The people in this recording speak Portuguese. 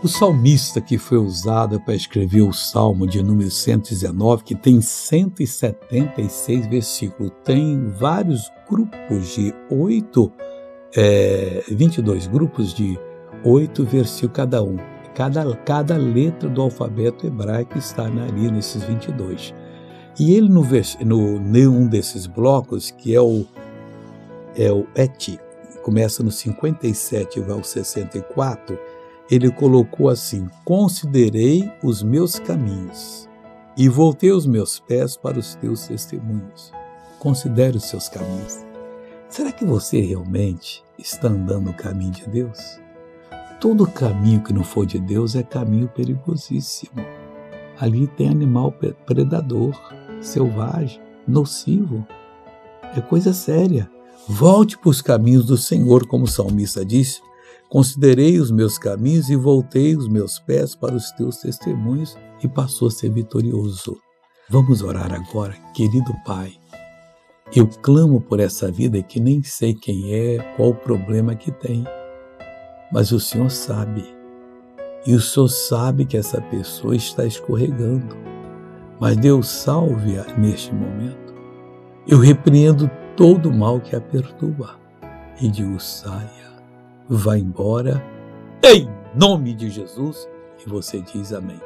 O salmista que foi usado para escrever o Salmo de número 119, que tem 176 versículos, tem vários grupos de oito, é, 22 grupos de oito versículos cada um. Cada, cada letra do alfabeto hebraico está ali nesses 22. E ele, no, no, nenhum desses blocos, que é o, é o Et, começa no 57 e vai ao 64, ele colocou assim: Considerei os meus caminhos e voltei os meus pés para os teus testemunhos. Considere os seus caminhos. Será que você realmente está andando no caminho de Deus? Todo caminho que não for de Deus é caminho perigosíssimo. Ali tem animal predador, selvagem, nocivo. É coisa séria. Volte para os caminhos do Senhor, como o salmista disse, Considerei os meus caminhos e voltei os meus pés para os teus testemunhos e passou a ser vitorioso. Vamos orar agora, querido Pai. Eu clamo por essa vida que nem sei quem é, qual o problema que tem, mas o Senhor sabe. E o Senhor sabe que essa pessoa está escorregando. Mas Deus salve-a neste momento. Eu repreendo todo o mal que a perturba e digo: saia vai embora, em nome de Jesus, e você diz amém.